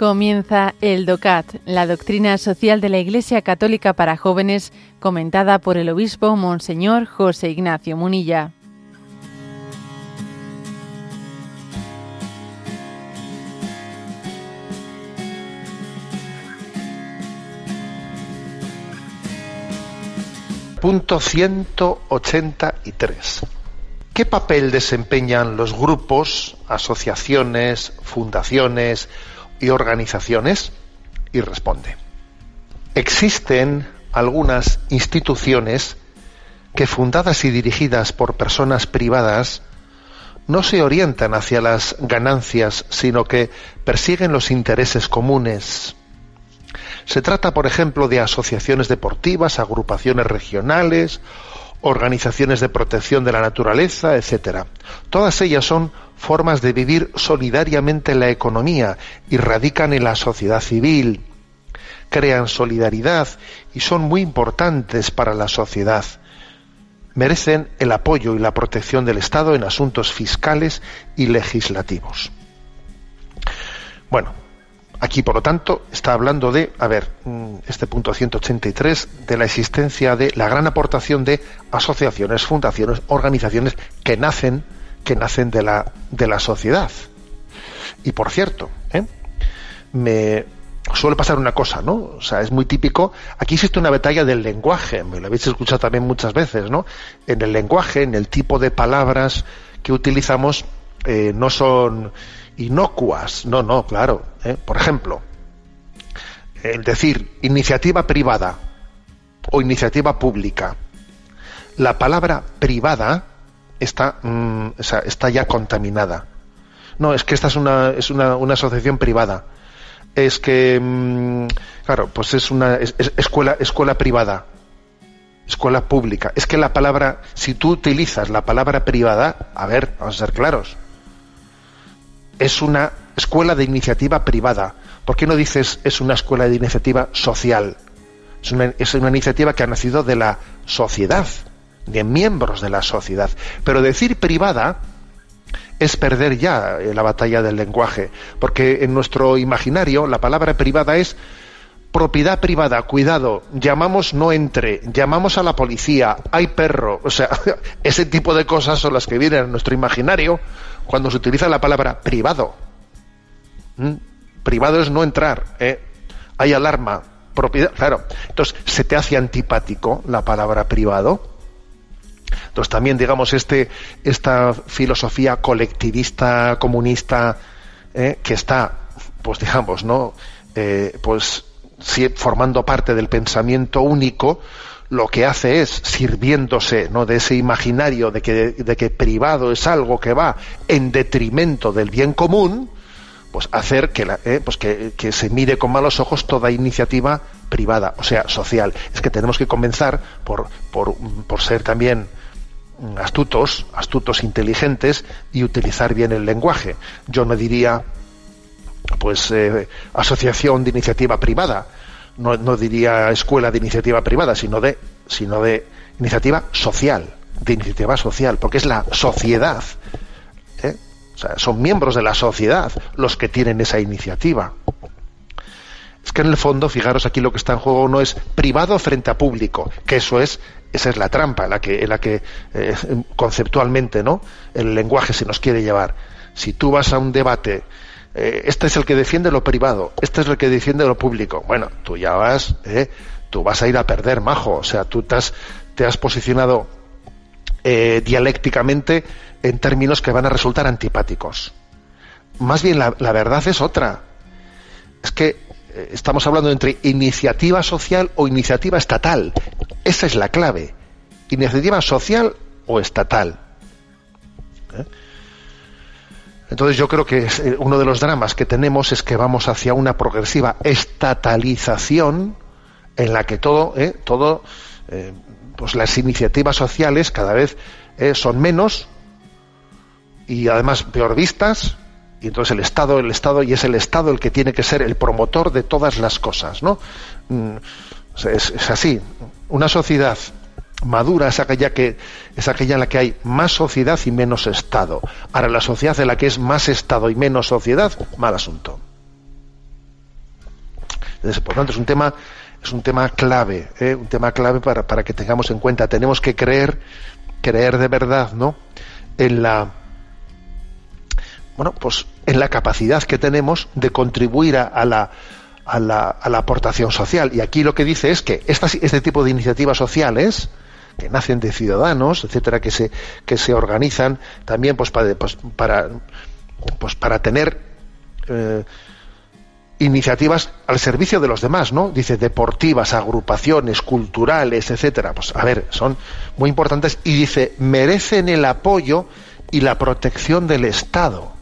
Comienza el DOCAT, la doctrina social de la Iglesia Católica para jóvenes, comentada por el obispo Monseñor José Ignacio Munilla. Punto 183. ¿Qué papel desempeñan los grupos, asociaciones, fundaciones y organizaciones? Y responde. Existen algunas instituciones que fundadas y dirigidas por personas privadas no se orientan hacia las ganancias, sino que persiguen los intereses comunes, se trata, por ejemplo, de asociaciones deportivas, agrupaciones regionales, organizaciones de protección de la naturaleza, etcétera. Todas ellas son formas de vivir solidariamente la economía y radican en la sociedad civil, crean solidaridad y son muy importantes para la sociedad. Merecen el apoyo y la protección del Estado en asuntos fiscales y legislativos. Bueno, Aquí, por lo tanto, está hablando de, a ver, mm, este punto 183, de la existencia de la gran aportación de asociaciones, fundaciones, organizaciones que nacen, que nacen de la, de la sociedad. Y por cierto, ¿eh? me suele pasar una cosa, ¿no? O sea, es muy típico. Aquí existe una batalla del lenguaje, me lo habéis escuchado también muchas veces, ¿no? En el lenguaje, en el tipo de palabras que utilizamos, eh, no son inocuas. No, no, claro. ¿eh? Por ejemplo, el decir iniciativa privada o iniciativa pública. La palabra privada está, mm, está ya contaminada. No, es que esta es una, es una, asociación privada. Es que, mm, claro, pues es una escuela, escuela privada escuela pública. Es que la palabra, si tú utilizas la palabra privada, a ver, vamos a ser claros, es una escuela de iniciativa privada. ¿Por qué no dices es una escuela de iniciativa social? Es una, es una iniciativa que ha nacido de la sociedad, de miembros de la sociedad. Pero decir privada es perder ya eh, la batalla del lenguaje, porque en nuestro imaginario la palabra privada es propiedad privada, cuidado, llamamos no entre, llamamos a la policía, hay perro, o sea, ese tipo de cosas son las que vienen a nuestro imaginario cuando se utiliza la palabra privado. ¿Mm? Privado es no entrar, ¿eh? hay alarma, propiedad, claro. Entonces, se te hace antipático la palabra privado. Entonces, también, digamos, este, esta filosofía colectivista, comunista, ¿eh? que está, pues digamos, ¿no? Eh, pues formando parte del pensamiento único, lo que hace es, sirviéndose ¿no? de ese imaginario de que, de que privado es algo que va en detrimento del bien común, pues hacer que, la, eh, pues que, se mire con malos ojos toda iniciativa privada, o sea, social. Es que tenemos que comenzar por, por, por ser también astutos, astutos, inteligentes y utilizar bien el lenguaje. Yo no diría, pues, eh, asociación de iniciativa privada, no, diría escuela de iniciativa privada, sino de, sino de iniciativa social, de iniciativa social, porque es la sociedad. ¿eh? Son miembros de la sociedad los que tienen esa iniciativa. Es que en el fondo, fijaros aquí lo que está en juego no es privado frente a público, que eso es, esa es la trampa en la que, eh, conceptualmente, ¿no? El lenguaje se nos quiere llevar. Si tú vas a un debate eh, este es el que defiende lo privado, este es el que defiende lo público. Bueno, tú ya vas, eh, tú vas a ir a perder, majo. O sea, tú te has, te has posicionado eh, dialécticamente en términos que van a resultar antipáticos. Más bien, la verdad es otra. Es que estamos hablando entre iniciativa social o iniciativa estatal. Esa es la clave. Iniciativa social o estatal. Entonces yo creo que eh, uno de los dramas que tenemos es que vamos hacia una progresiva estatalización en la que todo, eh, todo, eh, pues las iniciativas sociales cada vez son menos y además peor vistas y entonces el Estado, el Estado y es el Estado el que tiene que ser el promotor de todas las cosas, ¿no? Mm, es así. Una sociedad madura es aquella que es aquella en la que hay más sociedad y menos estado. Ahora la sociedad en la que es más estado y menos sociedad, mal asunto. por tanto, es un tema, es un tema clave, ¿eh? un tema clave para, para que tengamos en cuenta. Tenemos que creer, creer de verdad, ¿no? En la bueno, pues en la capacidad que tenemos de contribuir a, la, aportación social. Y aquí lo que dice es que este tipo de iniciativas sociales, que nacen de ciudadanos, etcétera, que se, que se organizan también pues, para, pues, para, pues, para tener eh, iniciativas al servicio de los demás, ¿no? Dice deportivas, agrupaciones, culturales, etcétera. Pues a ver, son muy importantes y dice merecen el apoyo y la protección del Estado.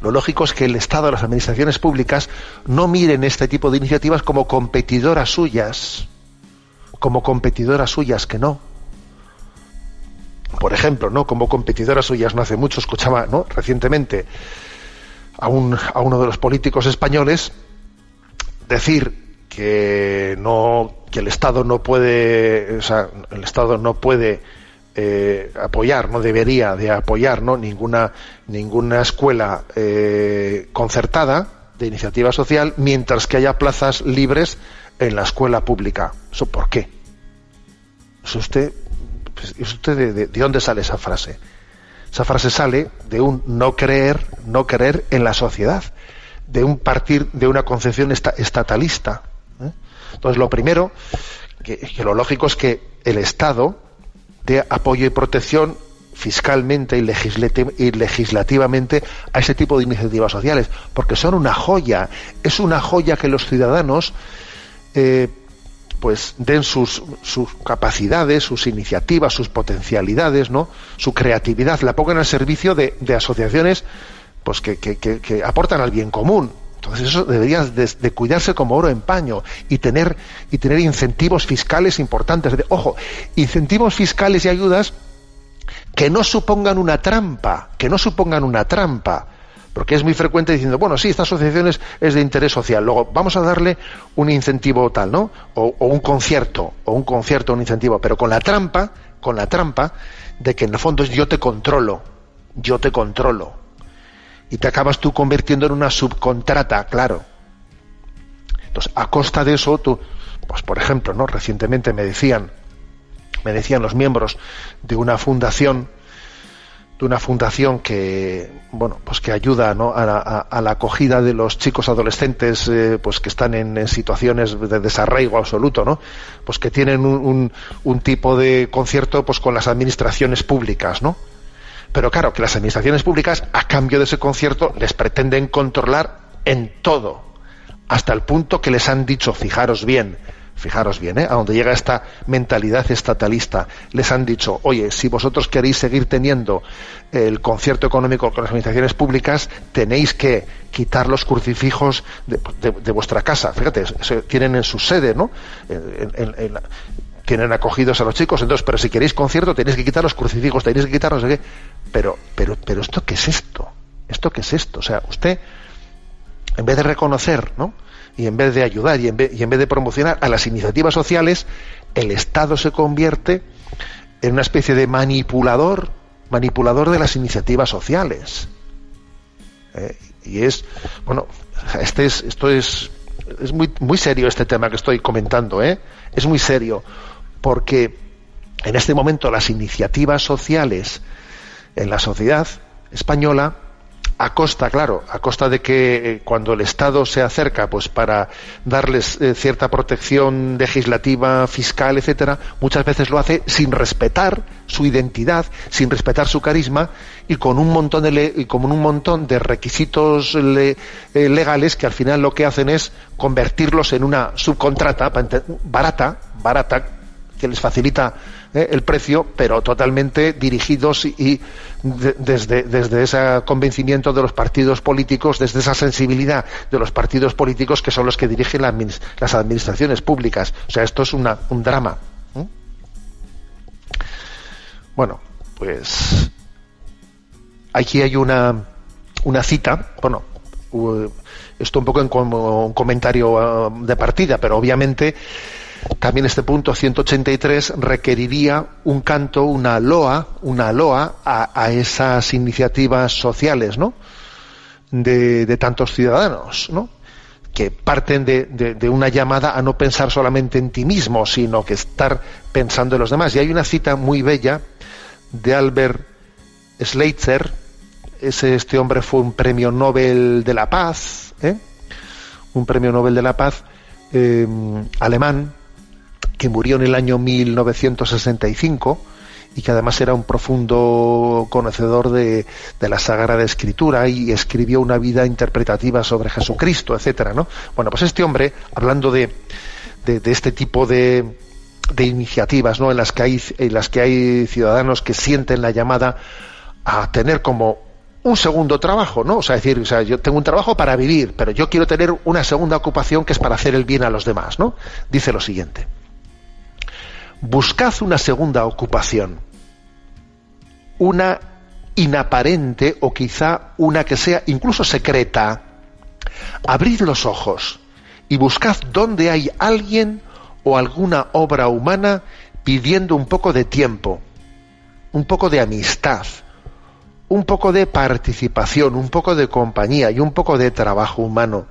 Lo lógico es que el Estado, las administraciones públicas, no miren este tipo de iniciativas como competidoras suyas, como competidoras suyas que no. Por ejemplo, ¿no? Como competidoras suyas no hace mucho, escuchaba, ¿no? Recientemente a, un, a uno de los políticos españoles decir que no que el Estado no puede, o sea, el Estado no puede eh, apoyar, no debería de apoyar ¿no? ninguna, ninguna escuela eh, concertada de iniciativa social mientras que haya plazas libres en la escuela pública. ¿Eso por qué? ¿Es usted, pues, usted de, dónde sale esa frase? Esa frase sale de un no creer, no creer en la sociedad, de un partir de una concepción estatalista. ¿eh? Entonces, lo primero, que, lo lógico es que el Estado de apoyo y protección fiscalmente y, legislativamente a ese tipo de iniciativas sociales, porque son una joya, es una joya que los ciudadanos eh, pues den sus, sus, capacidades, sus iniciativas, sus potencialidades, ¿no? su creatividad, la pongan al servicio de, asociaciones pues que, que aportan al bien común, entonces eso debería de, cuidarse como oro en paño y tener, y tener incentivos fiscales importantes. ojo, incentivos fiscales y ayudas que no supongan una trampa, que no supongan una trampa. Porque es muy frecuente diciendo, bueno, sí, esta asociación es, de interés social, luego vamos a darle un incentivo tal, ¿no? O, o un concierto, o un concierto, un incentivo, pero con la trampa, con la trampa de que en el fondo es yo te controlo, yo te controlo y te acabas tú convirtiendo en una subcontrata, claro. Entonces, a costa de eso, tú, pues por ejemplo, ¿no? Recientemente me decían, me decían los miembros de una fundación, de una fundación que, bueno, pues que ayuda ¿no? a, la, acogida de los chicos adolescentes, eh, pues que están en, situaciones de desarraigo absoluto, ¿no? Pues que tienen un, un, un tipo de concierto, pues con las administraciones públicas, ¿no? Pero claro, que las administraciones públicas, a cambio de ese concierto, les pretenden controlar en todo, hasta el punto que les han dicho, fijaros bien, fijaros bien, ¿eh? a donde llega esta mentalidad estatalista, les han dicho, oye, si vosotros queréis seguir teniendo el concierto económico con las administraciones públicas, tenéis que quitar los crucifijos de, vuestra casa. Fíjate, tienen en su sede, ¿no? Tienen acogidos a los chicos, entonces, pero si queréis concierto tenéis que quitar los crucifijos, tenéis que quitar no qué. Pero, pero, pero esto qué es esto? ¿Esto qué es esto? O sea, usted, en vez de reconocer, ¿no? Y en vez de ayudar y en vez, y en vez de promocionar a las iniciativas sociales, el Estado se convierte en una especie de manipulador, manipulador de las iniciativas sociales. Eh, y es, bueno, este es, esto es, es muy, muy serio este tema que estoy comentando, ¿eh? Es muy serio porque en este momento las iniciativas sociales en la sociedad española a costa, claro, a costa de que eh, cuando el Estado se acerca, pues para darles eh, cierta protección legislativa, fiscal, etcétera, muchas veces lo hace sin respetar su identidad, sin respetar su carisma y con un montón de y con un montón de requisitos eh, legales que al final lo que hacen es convertirlos en una subcontrata barata, barata que les facilita eh, el precio, pero totalmente dirigidos y, desde, desde ese convencimiento de los partidos políticos, desde esa sensibilidad de los partidos políticos que son los que dirigen las administraciones públicas. O sea, esto es una, un drama. Bueno, pues aquí hay una, una cita, bueno, esto un poco en como un comentario ah, de partida, pero obviamente también este punto 183 requeriría un canto, una loa, una loa a, esas iniciativas sociales, ¿no? De, tantos ciudadanos, ¿no? que parten de, una llamada a no pensar solamente en ti mismo, sino que estar pensando en los demás. Y hay una cita muy bella de Albert Schweitzer, ese, este hombre fue un premio Nobel de la Paz, ¿eh? un premio Nobel de la Paz eh, alemán, que murió en el año 1965 y que además era un profundo conocedor de, la Sagrada Escritura y escribió una vida interpretativa sobre Jesucristo, etcétera, ¿no? Bueno, pues este hombre, hablando de, este tipo de, iniciativas, ¿no? En las que hay, en las que hay ciudadanos que sienten la llamada a tener como un segundo trabajo, ¿no? O sea, decir, o sea, yo tengo un trabajo para vivir, pero yo quiero tener una segunda ocupación que es para hacer el bien a los demás, ¿no? Dice lo siguiente buscad una segunda ocupación, una inaparente o quizá una que sea incluso secreta. Abrid los ojos y buscad dónde hay alguien o alguna obra humana pidiendo un poco de tiempo, un poco de amistad, un poco de participación, un poco de compañía y un poco de trabajo humano.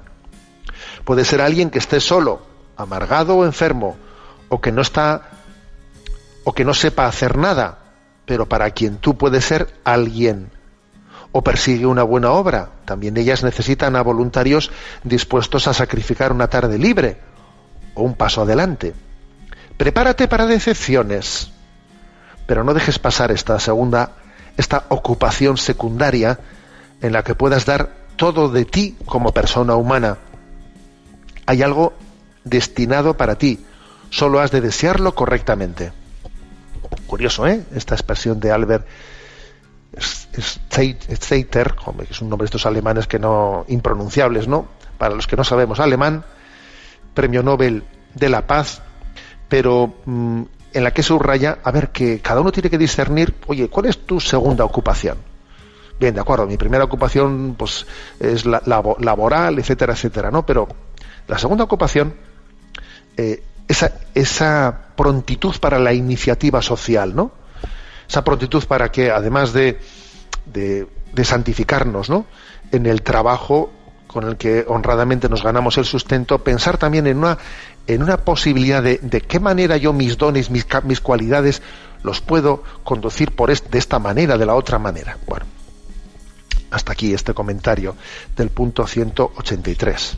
Puede ser alguien que esté solo, amargado o enfermo, o que no está o que no sepa hacer nada, pero para quien tú puedes ser alguien. O persigue una buena obra. También ellas necesitan a voluntarios dispuestos a sacrificar una tarde libre o un paso adelante. Prepárate para decepciones, pero no dejes pasar esta segunda, esta ocupación secundaria en la que puedas dar todo de ti como persona humana. Hay algo destinado para ti, solo has de desearlo correctamente. Curioso, ¿eh? Esta expresión de Albert Zeiter, que es un nombre de estos alemanes que no impronunciables, ¿no? Para los que no sabemos alemán, Premio Nobel de la Paz, pero mm, en la que subraya, a ver, que cada uno tiene que discernir, oye, ¿cuál es tu segunda ocupación? Bien, de acuerdo, mi primera ocupación pues es la, laboral, etcétera, etcétera, ¿no? Pero la segunda ocupación eh, esa, esa prontitud para la iniciativa social, ¿no? Esa prontitud para que, además de, de, santificarnos, ¿no? En el trabajo con el que honradamente nos ganamos el sustento, pensar también en una, en una posibilidad de, de qué manera yo mis dones, mis, mis cualidades, los puedo conducir por de esta manera, de la otra manera. Bueno, hasta aquí este comentario del punto 183.